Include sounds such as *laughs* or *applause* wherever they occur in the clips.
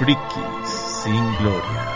Frikis sin Gloria.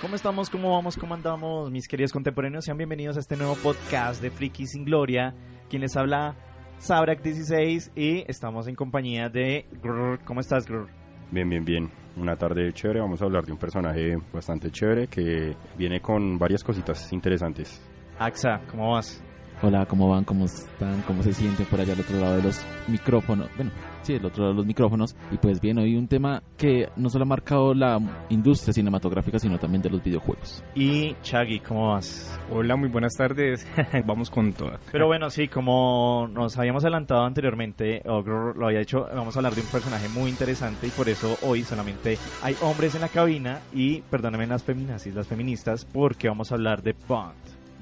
¿Cómo estamos? ¿Cómo vamos? ¿Cómo andamos? Mis queridos contemporáneos, sean bienvenidos a este nuevo podcast de Friki sin Gloria. Quien les habla, Sabrak16 y estamos en compañía de Grrr. ¿Cómo estás, Grrr? Bien, bien, bien. Una tarde chévere. Vamos a hablar de un personaje bastante chévere que viene con varias cositas interesantes. Axa, ¿cómo vas? Hola, ¿cómo van? ¿Cómo están? ¿Cómo se sienten por allá al otro lado de los micrófonos? Bueno, sí, del otro lado de los micrófonos. Y pues bien, hoy un tema que no solo ha marcado la industria cinematográfica, sino también de los videojuegos. Y Chaggy, ¿cómo vas? Hola, muy buenas tardes. *laughs* Vamos con todas. Pero bueno, sí, como nos habíamos adelantado anteriormente, o Grrr lo había dicho, vamos a hablar de un personaje muy interesante y por eso hoy solamente hay hombres en la cabina y perdónenme las feminazis, las feministas, porque vamos a hablar de Bond,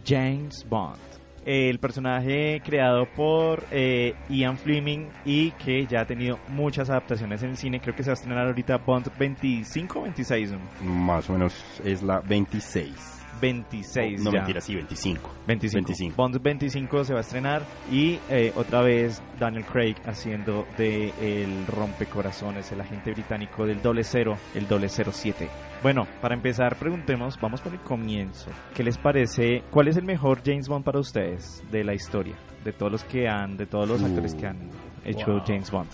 James Bond. El personaje creado por eh, Ian Fleming y que ya ha tenido muchas adaptaciones en cine. Creo que se va a estrenar ahorita Bond 25 o 26. ¿no? Más o menos es la 26. 26 no, ya. mentira, sí, 25. 25. 25. Bond 25 se va a estrenar y eh, otra vez Daniel Craig haciendo de el rompecorazones, el agente británico del doble cero, el doble cero siete. Bueno, para empezar, preguntemos, vamos por el comienzo. ¿Qué les parece? ¿Cuál es el mejor James Bond para ustedes de la historia? De todos los que han, de todos los Uh, actores que han hecho wow. James Bond.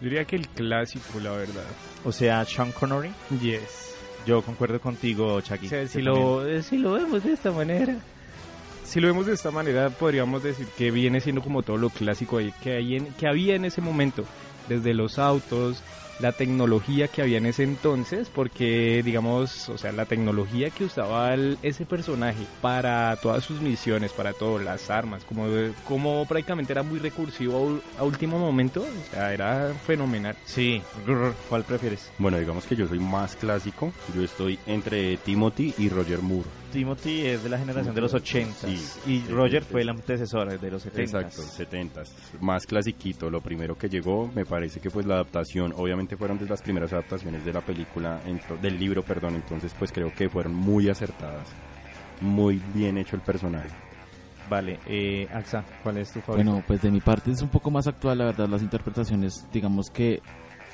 Yo diría que el clásico, la verdad. O sea, Sean Connery. Yes. Yo concuerdo contigo, Chucky. O sea, si lo, si lo vemos de esta manera. Si lo vemos de esta manera, podríamos decir que viene siendo como todo lo clásico ahí que, hay en- que había en ese momento. Desde los autos, la tecnología que había en ese entonces, porque digamos, o sea, la tecnología que usaba el- ese personaje para todas sus misiones, para todas las armas, como, como prácticamente era muy recursivo a, último momento, o sea, era fenomenal. Sí, ¿cuál prefieres? Bueno, digamos que yo soy más clásico. Yo estoy entre Timothy y Roger Moore. Timothy es de la generación de los 80 Sí, y Roger fue el antecesor de los 70 Exacto, 70 Más clasiquito, lo primero que llegó, me parece que pues la adaptación, obviamente fueron de las primeras adaptaciones de la película, del libro, perdón, entonces pues creo que fueron muy acertadas. Muy bien hecho el personaje. Vale, eh, Axa, ¿cuál es tu favorito? Bueno, pues de mi parte es un poco más actual, la verdad, las interpretaciones, digamos que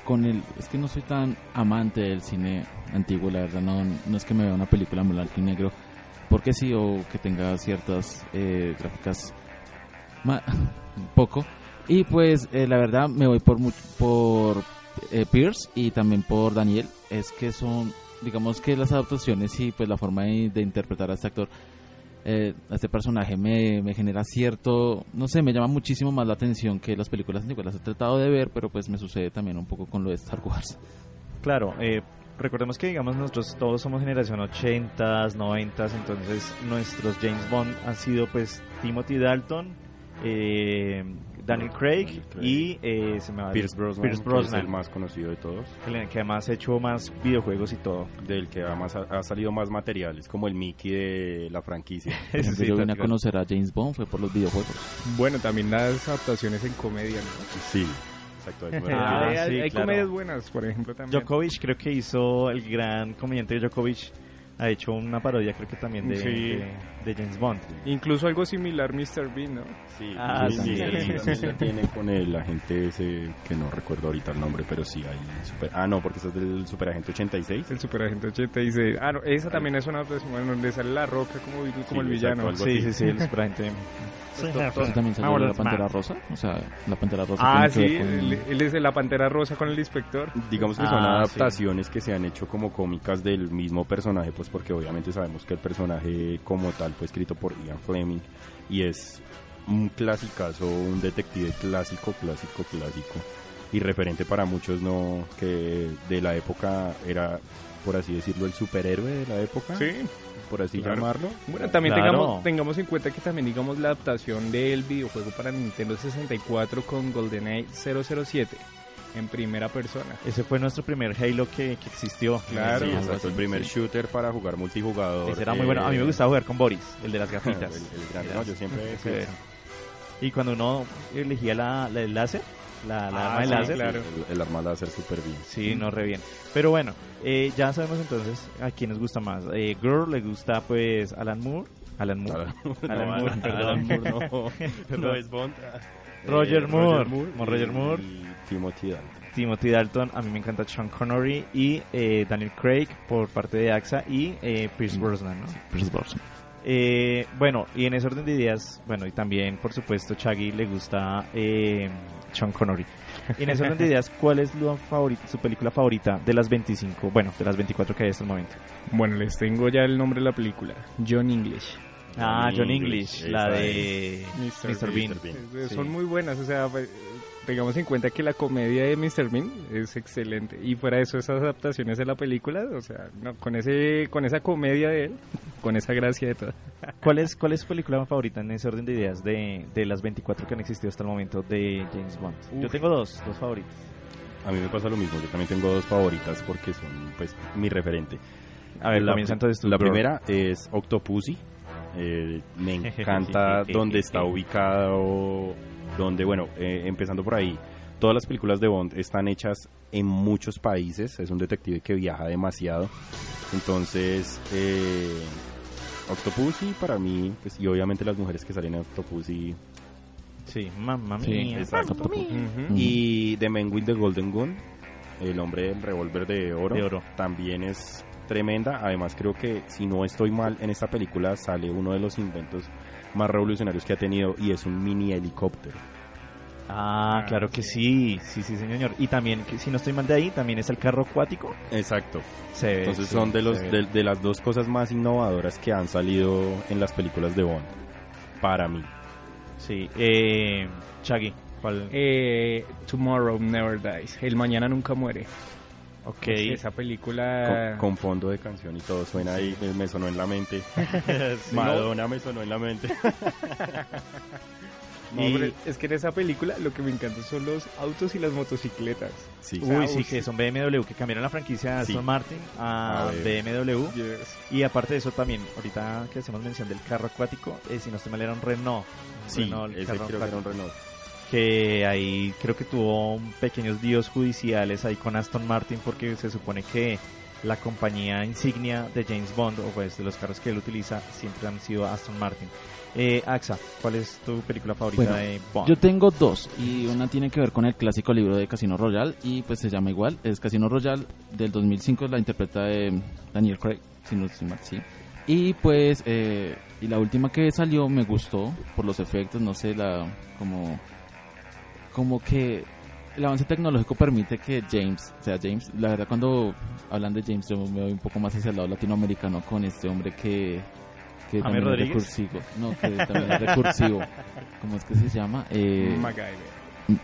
con el... Es que no soy tan amante del cine antiguo, la verdad, no, no es que me vea una película en blanco y negro, porque sí, o que tenga ciertas eh, gráficas un *laughs* poco. Y pues eh, la verdad me voy por, por eh, Pierce y también por Daniel, es que son, digamos que las adaptaciones y pues la forma de, de interpretar a este actor eh, a este personaje me, me genera cierto, no sé, me llama muchísimo más la atención que las películas antiguas. Las he tratado de ver, pero pues me sucede también un poco con lo de Star Wars. Claro, eh, recordemos que digamos nosotros todos somos generación 80s, 90s, entonces nuestros James Bond han sido pues Timothy Dalton, eh, Daniel Craig, Daniel Craig. y eh, se me va Pierce Brosnan, Pierce que Brosnan, es el más conocido de todos, que que además ha hecho más videojuegos y todo. del que además ha, ha salido más material, es como el Mickey de la franquicia. *laughs* Sí, yo vine a conocer a James Bond fue por los videojuegos. Bueno, también las adaptaciones en comedia, ¿no? Sí, exacto. hay *laughs* Ah, hay, sí, hay claro. comedias buenas, por ejemplo, también. Djokovic creo que hizo el gran comediante Djokovic ha hecho una parodia creo que también de, Sí. de, de James Bond. Incluso algo similar Mr. Bean, ¿no? Sí, Ah, sí, sí. sí, tiene con el agente ese que no recuerdo ahorita el nombre, pero sí hay super... Ah, no, porque ese es del superagente 86. El Superagente 80 dice... Ah, no, esa también es una adaptación bueno, donde sale la roca como, como el Sí, villano. exacto, Sí, sí, sí, el superagente. Pues también salió Ahora la Pantera. Rosa. O sea, la Pantera Rosa. Ah, sí, con- él, es de la Pantera Rosa con el inspector. Digamos que Ah, son sí. adaptaciones que se han hecho como cómicas del mismo personaje, pues porque obviamente sabemos que el personaje como tal fue escrito por Ian Fleming y es un clasicazo, un detective clásico, clásico, clásico y referente para muchos, ¿no? Que de la época era, por así decirlo, el superhéroe de la época, Sí. por así Claro. llamarlo. Bueno, también Claro. tengamos, tengamos en cuenta que también digamos la adaptación del videojuego para Nintendo 64 con GoldenEye 007 en primera persona. Ese fue nuestro primer Halo que, que existió. Claro. Sí, exacto, así, el primer sí. shooter para jugar multijugador. Ese era muy eh, bueno. A mí me gustaba jugar con Boris, el de las gafitas. el, el grande, no, yo siempre... Sí. Y cuando uno elegía la, la el láser, la, la Ah, arma de láser, claro. El, el arma láser súper bien. Sí, no re bien. Pero bueno, eh, ya sabemos entonces a quién nos gusta más. Eh, Girl le gusta pues Alan Moore. Alan Moore. Alan Moore, Alan perdón. Moore no. *laughs* No es Bond. Roger Eh, Moore. Moore, Mo- Roger y- Moore. y Timothy Dalton. Timothy Dalton, a mí me encanta Sean Connery y eh, Daniel Craig por parte de AXA y eh, Pierce Brosnan, ¿no? Pierce Brosnan. Eh, bueno, y en ese orden de ideas, bueno, y también, por supuesto, Chaggy le gusta eh, Sean Connery. Y en ese orden de *laughs* ideas, ¿cuál es lo favorito, su película favorita de las 25, bueno, de las 24 que hay hasta el momento? Bueno, les tengo ya el nombre de la película. John English. Ah, John English, English, la de Mr. Mr. Bean. Mr. Bean. Eh, Sí. Son muy buenas, o sea, tengamos en cuenta que la comedia de Mr. Bean es excelente. Y fuera de eso, esas adaptaciones de la película, o sea, no, con ese con esa comedia de él, *laughs* con esa gracia de todo. *laughs* ¿Cuál es, ¿Cuál es su película favorita en ese orden de ideas de, de las 24 que han existido hasta el momento de James Bond? Yo Uf. tengo dos, dos favoritas. A mí me pasa lo mismo. Yo también tengo dos favoritas porque son, pues, mi referente. A ver, la, comienza entonces tú. La primera es Octopussy. Eh, me *laughs* encanta donde está ubicado, donde, bueno, eh, empezando por ahí, todas las películas de Bond están hechas en muchos países, es un detective que viaja demasiado, entonces, eh, Octopussy para mí, pues, y obviamente las mujeres que salen en Octopussy, Sí, mamma Sí, mía. exacto. Ujú. y The Man with the Golden Gun, el hombre del revólver de oro, De oro. también es tremenda. Además, creo que si no estoy mal, en esta película sale uno de los inventos más revolucionarios que ha tenido y es un mini helicóptero. Ah, claro que sí, sí, sí, señor. Y también, que si no estoy mal de ahí, también es el carro acuático. Exacto. Se ve, Entonces sí, son de los se ve. de, de las dos cosas más innovadoras que han salido en las películas de Bond. Para mí. Sí, eh, ¿cuál? Eh, Tomorrow Never Dies. El mañana nunca muere. Ok. Pues esa película. Con, con fondo de canción y todo suena ahí, me, me sonó en la mente. *laughs* Sí. Madonna me sonó en la mente. *laughs* No, Y- hombre, es que en esa película lo que me encanta son los autos y las motocicletas. Sí. Uy, Ah, sí, uy, que sí. son BMW, que cambiaron la franquicia de Sí. Aston Martin a A BMW. Yes. Y aparte de eso también, ahorita que hacemos mención del carro acuático, eh, si no estoy mal era un Renault. un Sí, Renault, el ese carro creo que era un Renault. Que ahí creo que tuvo pequeños líos judiciales ahí con Aston Martin porque se supone que la compañía insignia de James Bond, o pues de los carros que él utiliza, siempre han sido Aston Martin. Eh, Axa, ¿cuál es tu película favorita Bueno, de Bond? Yo tengo dos y una tiene que ver con el clásico libro de Casino Royale y pues se llama igual, es Casino Royale del 2005, la interpreta de Daniel Craig, si no estoy mal, sí. Y pues, eh, y la última que salió me gustó por los efectos, no sé, la como, como que el avance tecnológico permite que James, o sea, James, la verdad cuando hablan de James yo me voy un poco más hacia el lado latinoamericano con este hombre que, que también Rodríguez. es recursivo, no, que también es recursivo, *laughs* ¿cómo es que se llama? Eh, MacGyver.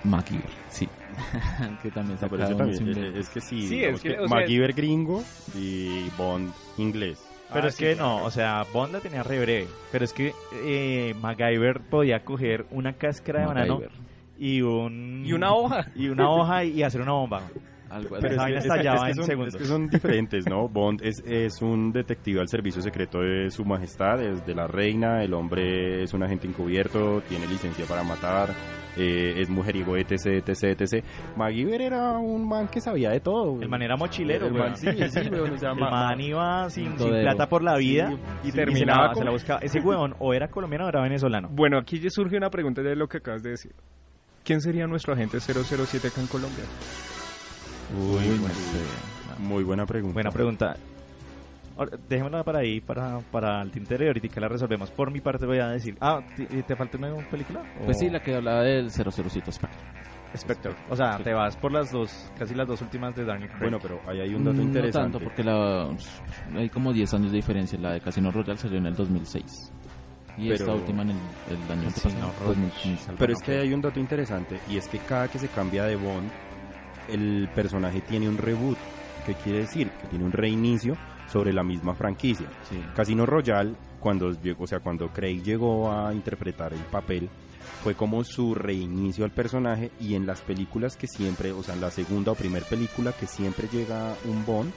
MacGyver, sí. *laughs* que también No, ese unos también, es que sí, Sí, es que, que o sea- MacGyver gringo y Bond inglés. Pero Ah, es sí, que claro. no, o sea, Bond la tenía re breve. Pero es que eh, MacGyver podía coger una cáscara de banano MacGyver, y un... Y una hoja. *laughs* Y una hoja y hacer una bomba. algo Pero esa vaina es, que en son, segundos. es que son diferentes, ¿no? Bond es, es un detective al servicio secreto de su majestad, es de la reina, el hombre es un agente encubierto, tiene licencia para matar, eh, es mujeriego, etc, etc, etc. MacGyver era un man que sabía de todo. El man era mochilero, El man, sí, sí, *laughs* weón, o sea, El ma- man iba sin, plata por la vida Sí, y sí, terminaba, con- se la buscaba. Ese weón o era colombiano o era venezolano. Bueno, aquí ya surge una pregunta de lo que acabas de decir. ¿Quién sería nuestro agente 007 acá en Colombia? Uy, no. Muy buena pregunta. Buena pregunta. Ahora, Dejémosla para ahí, para, para el tintero y ahorita la resolvemos. Por mi parte voy a decir... Ah, ¿te, te falta una película? Pues ¿O- sí, la que hablaba del 007 Spectre. Spectre. O sea, te vas por las dos, casi las dos últimas de Daniel Craig. Bueno, pero ahí hay un dato Mm, No interesante. tanto, porque la, hay como 10 años de diferencia. La de Casino Royale salió en el 2006. Y Pero- esta última en el, el año antepasado, Royale. 2015. Pero es que hay un dato interesante y es que cada que se cambia de Bond, el personaje tiene un reboot. ¿Qué quiere decir? Que tiene un reinicio sobre la misma franquicia. Sí. Casino Royale, cuando o sea, cuando Craig llegó a interpretar el papel, fue como su reinicio al personaje y en las películas que siempre, o sea, en la segunda o primera película que siempre llega un Bond,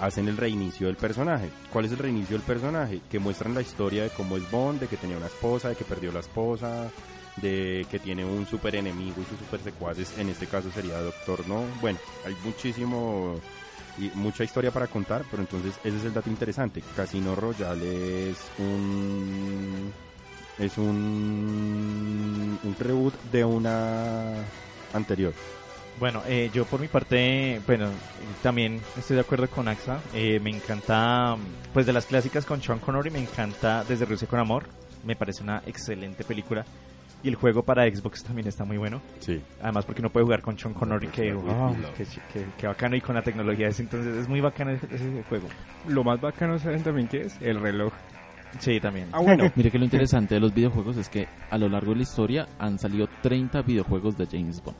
hacen el reinicio del personaje. ¿Cuál es el reinicio del personaje? Que muestran la historia de cómo es Bond, de que tenía una esposa, de que perdió la esposa, de que tiene un super enemigo y sus super secuaces, en este caso sería Doctor No. Bueno, hay muchísimo y mucha historia para contar, pero entonces ese es el dato interesante. Casino Royale es un es un un reboot de una anterior. Bueno, eh, yo por mi parte, bueno, también estoy de acuerdo con AXA. Eh, me encanta, pues de las clásicas con Sean Connery, me encanta Desde Rusia con Amor. Me parece una excelente película. Y el juego para Xbox también está muy bueno. Sí. Además porque uno puede jugar con Sean Connery, que, chi- qué- qué bacano. Y con la tecnología de ese entonces es muy bacano ese, ese juego. Lo más bacano, ¿saben también qué es? El reloj. Sí, también. Ah, bueno. *laughs* Mire que lo interesante de los videojuegos es que a lo largo de la historia han salido 30 videojuegos de James Bond.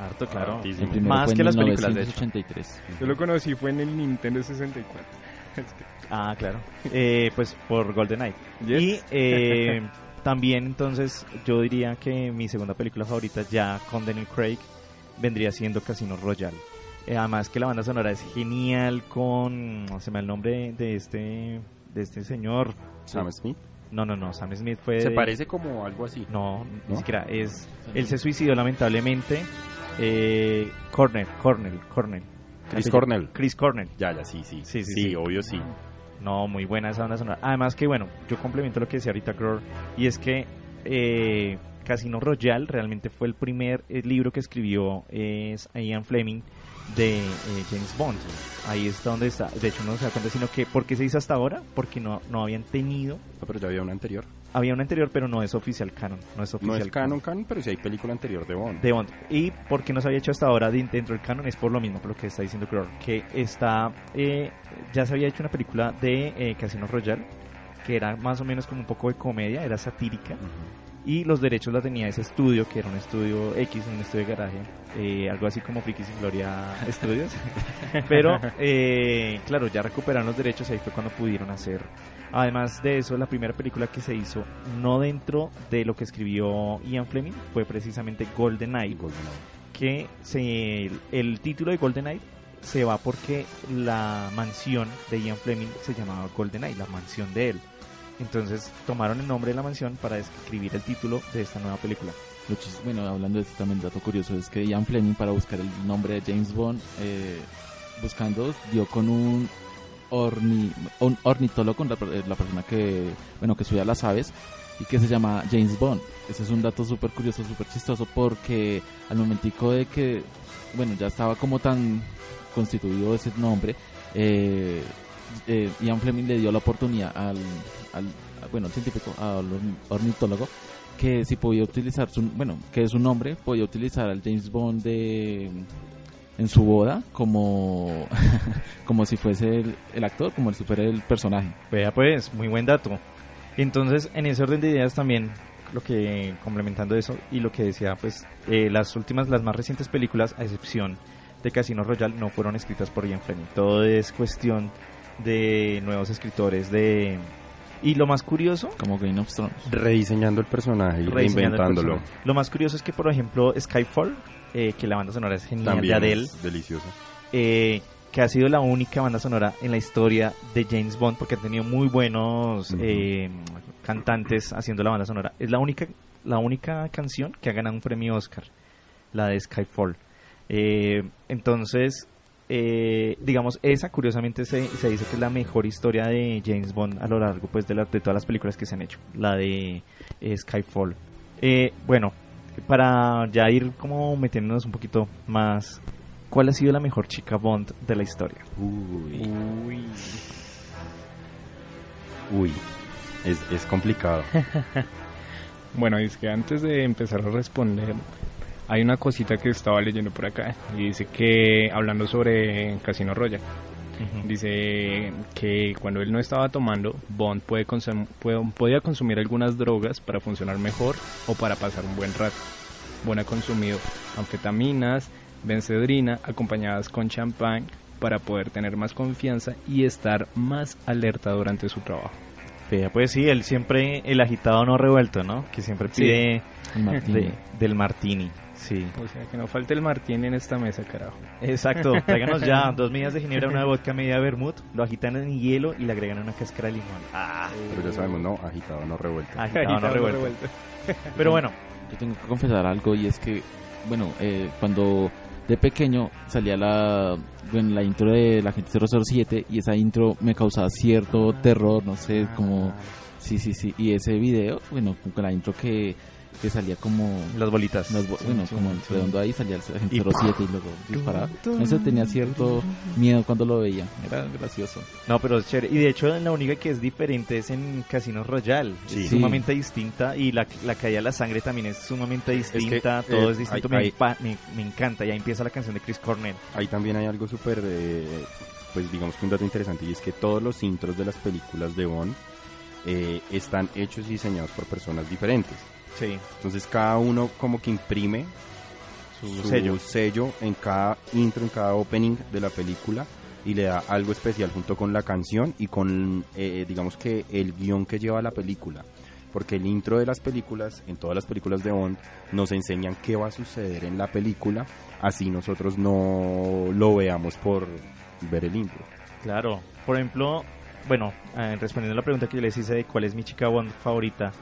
Harto, claro. Hartísimo. Más que las películas, de hecho. 1983. Yo lo conocí fue en el Nintendo 64. *laughs* Es que- Ah, claro. Eh, pues por GoldenEye. Yes. Y eh, *laughs* también entonces yo diría que mi segunda película favorita ya con Daniel Craig vendría siendo Casino Royale. Eh, además que la banda sonora es genial con... Se me da el nombre de este, de este señor. Sam Smith. No, no, no. Sam Smith fue... Se de- parece como algo así. No, ni ¿No? siquiera. Es, él se suicidó lamentablemente. Eh, Cornell, Cornell, Cornell. Chris Cornell. Chris Cornell. Ya, ya, sí, sí. Sí, sí, Sí, sí. obvio sí. No, muy buena esa banda sonora. Además que, bueno, yo complemento lo que decía ahorita Gror, y es que eh, Casino Royale realmente fue el primer eh, libro que escribió eh, Ian Fleming de eh, James Bond. Ahí está donde está. De hecho, no se da cuenta, sino que, ¿por qué se hizo hasta ahora? Porque no, no habían tenido... No, pero ya había una anterior. Había una anterior, pero no es oficial canon. No es No oficial es canon, canon, pero sí hay película anterior de Bond. de Bond. Y por qué no se había hecho hasta ahora de- dentro del canon es por lo mismo, por lo que está diciendo Crowder, que está, eh, ya se había hecho una película de eh, Casino Royale, que era más o menos como un poco de comedia, era satírica, y los derechos la tenía ese estudio, que era un estudio X, un estudio de garaje, eh, algo así como Frikis y Gloria Studios. *laughs* Pero, eh, claro, ya recuperaron los derechos ahí fue cuando pudieron hacer. Además de eso, la primera película que se hizo, no dentro de lo que escribió Ian Fleming, fue precisamente GoldenEye, que se, el título de GoldenEye se va porque la mansión de Ian Fleming se llamaba GoldenEye, la mansión de él. Entonces tomaron el nombre de la mansión para escribir el título de esta nueva película. Bueno, hablando de esto también, dato curioso es que Ian Fleming para buscar el nombre de James Bond, eh, buscando, dio con un, orni, ornitólogo, la, per- la persona que, bueno, que estudia las aves y que se llama James Bond. Ese es un dato súper curioso, súper chistoso porque al momentico de que, bueno, ya estaba como tan constituido ese nombre, eh, eh, Ian Fleming le dio la oportunidad al, al bueno, al científico, al orni- ornitólogo, que si podía utilizar su, bueno, que su nombre podía utilizar al James Bond de en su boda como *laughs* como si fuese el, el actor, como si fuera el personaje. Vea pues, muy buen dato. Entonces, en ese orden de ideas también, lo que complementando eso y lo que decía, pues eh, las últimas, las más recientes películas, a excepción de Casino Royale, no fueron escritas por Ian Fleming. Todo es cuestión de nuevos escritores, de y lo más curioso como Game of Thrones. Rediseñando el personaje y rediseñando el reinventándolo. personaje. Lo más curioso es que, por ejemplo, Skyfall, eh, que la banda sonora es genial También de Adele, es delicioso. eh, que ha sido la única banda sonora en la historia de James Bond, porque ha tenido muy buenos Ujú. eh, cantantes haciendo la banda sonora. Es la única, la única canción que ha ganado un premio Oscar, la de Skyfall. Eh, entonces, eh, digamos, esa curiosamente se, se dice que es la mejor historia de James Bond a lo largo pues de, la- de todas las películas que se han hecho, la de eh, Skyfall. Eh, bueno, para ya ir como metiéndonos un poquito más, ¿cuál ha sido la mejor chica Bond de la historia? Uy. Uy. Uy. Es, es complicado. *laughs* Bueno, es que antes de empezar a responder, hay una cosita que estaba leyendo por acá y dice que, hablando sobre Casino Royale, dice que cuando él no estaba tomando, Bond puede consum- puede- podía consumir algunas drogas para funcionar mejor o para pasar un buen rato. Bond ha consumido anfetaminas, bencedrina, acompañadas con champán para poder tener más confianza y estar más alerta durante su trabajo. Pues sí, él siempre, el agitado no revuelto, ¿no? Que siempre Sí. pide El Martini. de- del martini. Sí, O sea, que no falte el martini en esta mesa, carajo. exacto. *laughs* Tráiganos ya dos medidas de ginebra, una vodka, media vermut, lo agitan en hielo y le agregan una cáscara de limón. Ah, Pero ya sabemos, no, agitado, no revuelto. agitado no revuelto. revuelto. *laughs* Pero bueno, Yo tengo que confesar algo y es que, bueno, eh, cuando de pequeño salía la, bueno, la intro de la gente 007 y esa intro me causaba cierto terror, no sé, como, sí, sí, sí. Y ese video, bueno, con la intro que, que salía como, las bolitas. las bo- bueno, sí, como sí. redondo ahí salía el agente Y 07 y luego disparaba. Eso tenía cierto miedo cuando lo veía, era gracioso. No, pero es chévere. Y de hecho, la única que es diferente es en Casino Royale. Sí. Es sumamente distinta. Y la, la caída de la sangre también es sumamente distinta. que, todo eh, es distinto. hay- me, hay- pa- me, me encanta. Y ahí empieza la canción de Chris Cornell. Ahí también hay algo súper, eh, pues digamos que un dato interesante y es que todos los intros de las películas de Bond eh, están hechos y diseñados por personas diferentes. Sí. Entonces cada uno como que imprime Su sello. sello en cada intro, en cada opening de la película y le da algo especial junto con la canción y con, eh, digamos que el guion que lleva la película. Porque el intro de las películas, en todas las películas de Bond, nos enseñan qué va a suceder en la película, así nosotros no lo veamos por ver el intro. Claro. Por ejemplo, bueno, eh, respondiendo a la pregunta que yo les hice de cuál es mi chica Bond favorita,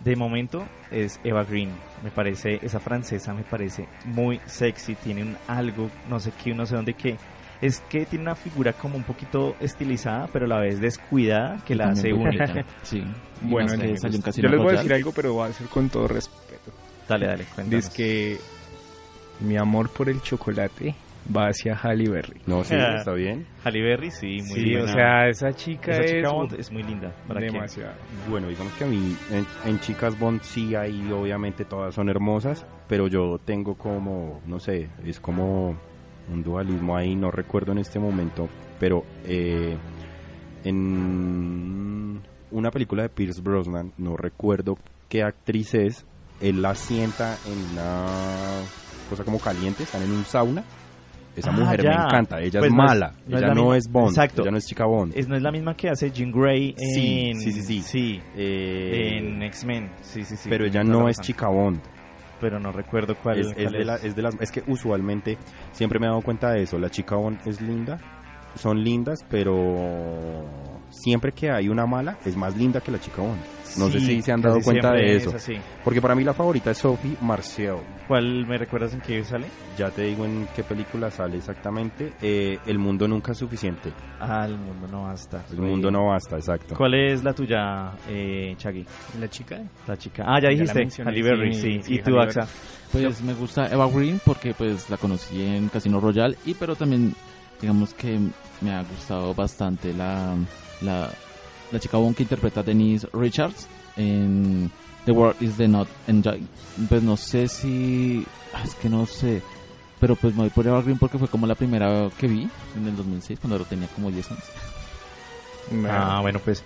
de momento es Eva Green. Me parece, esa francesa me parece muy sexy. Tiene un algo, no sé qué, no sé dónde qué. Es que tiene una figura como un poquito estilizada, pero a la vez descuidada, que la hace única. *laughs* Sí. Bueno, en yo les voy a decir algo, pero va a ser con todo respeto. Dale, dale, cuéntanos. Dice que mi amor por el chocolate va hacia Halle Berry. No, sí, Ah. está bien. Halle Berry, sí, muy Sí, buena. o sea, esa chica esa es chica uf, Bond es muy linda. ¿Para qué? demasiado. Bueno, digamos que a mí en, en chicas Bond sí hay, obviamente todas son hermosas, pero yo tengo como, no sé, es como un dualismo ahí, no recuerdo en este momento, pero eh, en una película de Pierce Brosnan, no recuerdo qué actriz es, él la sienta en una cosa como caliente, están en un sauna. Esa Ah, mujer ya. me encanta, ella Pues es no es- mala, no ella la no misma- es Bond, Exacto. ella no es chica Bond. Es, no es la misma que hace Jean Grey Sí, en, sí, sí, sí. Eh, en X-Men. Sí, sí, sí. pero ella no es chica Bond. Pero no recuerdo cuál es, es cuál de la- es de las es que usualmente siempre me he dado cuenta de eso la chica Bond es linda son lindas pero siempre que hay una mala es más linda que la chica Bond no sé Sí, si se han dado cuenta de es eso así. porque para mí la favorita es Sophie Marceau ¿Cuál me recuerdas en qué sale? ya te digo en qué película sale exactamente Eh, el mundo nunca es suficiente Ah, el mundo no basta. el mundo no basta exacto ¿Cuál es la tuya, eh, Chagui? ¿La chica? La chica. Ah, ya Ya dijiste. Halle Berry, sí. sí, sí, ¿Y tú, Axa? Pues me gusta Eva Green porque pues la conocí en Casino Royale y pero también digamos que me ha gustado bastante la la, la chica Bond que interpreta a Denise Richards en The World is the Not Enjoy. Pues no sé si ah, es que no sé, pero pues me voy por Eva Green porque fue como la primera que vi en el 2006 cuando tenía como 10 años. Ah, bueno, pues.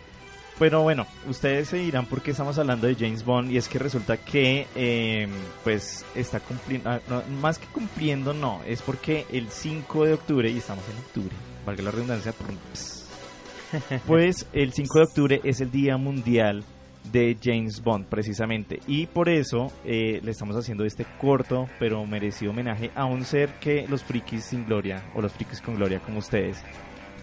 Pero bueno, ustedes se dirán por qué estamos hablando de James Bond y es que resulta que eh, pues está cumpliendo, ah, más que cumpliendo no, es porque el 5 de octubre, y estamos en octubre, valga la redundancia, pues el 5 de octubre es el Día Mundial de James Bond precisamente y por eso eh, le estamos haciendo este corto pero merecido homenaje a un ser que los frikis sin gloria o los frikis con gloria como ustedes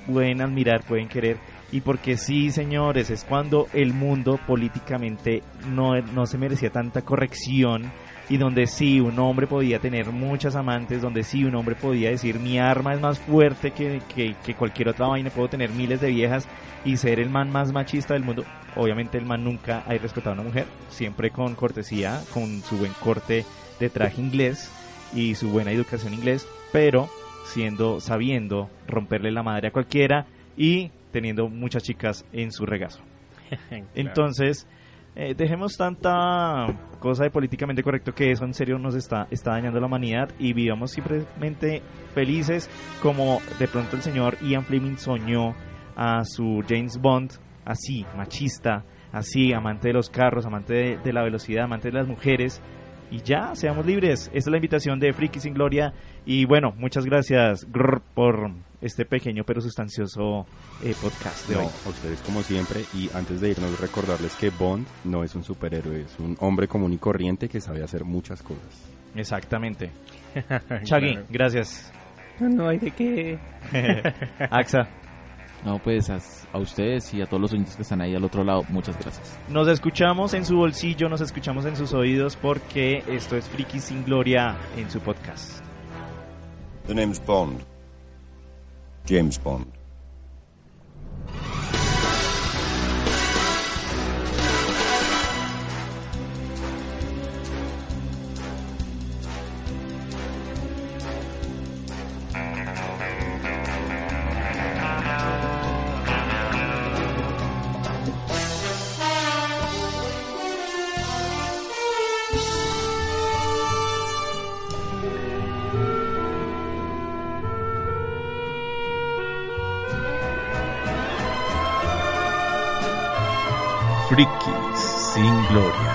pueden admirar, pueden querer. Y porque sí, señores, es cuando el mundo políticamente no, no se merecía tanta corrección y donde sí un hombre podía tener muchas amantes, donde sí un hombre podía decir mi arma es más fuerte que, que, que cualquier otra vaina, puedo tener miles de viejas y ser el man más machista del mundo. Obviamente el man nunca ha respetado a una mujer, siempre con cortesía, con su buen corte de traje inglés y su buena educación inglés, pero siendo sabiendo romperle la madre a cualquiera y teniendo muchas chicas en su regazo. *laughs* Entonces, eh, dejemos tanta cosa de políticamente correcto que eso en serio nos está, está dañando la humanidad y vivamos simplemente felices como de pronto el señor Ian Fleming soñó a su James Bond así, machista, así, amante de los carros, amante de, de la velocidad, amante de las mujeres. Y ya, seamos libres. Esta es la invitación de Friki sin Gloria. Y bueno, muchas gracias grr, por este pequeño pero sustancioso eh, podcast de No, hoy. a ustedes como siempre y antes de irnos recordarles que Bond no es un superhéroe, es un hombre común y corriente que sabe hacer muchas cosas. Exactamente. *laughs* Chagui, Claro. gracias. No, no hay de qué. *laughs* Axa, No, pues a, a ustedes y a todos los oyentes que están ahí al otro lado, muchas gracias. Nos escuchamos en su bolsillo, nos escuchamos en sus oídos porque esto es Friki sin Gloria en su podcast. The name's Bond. James Bond. Frikis sin gloria.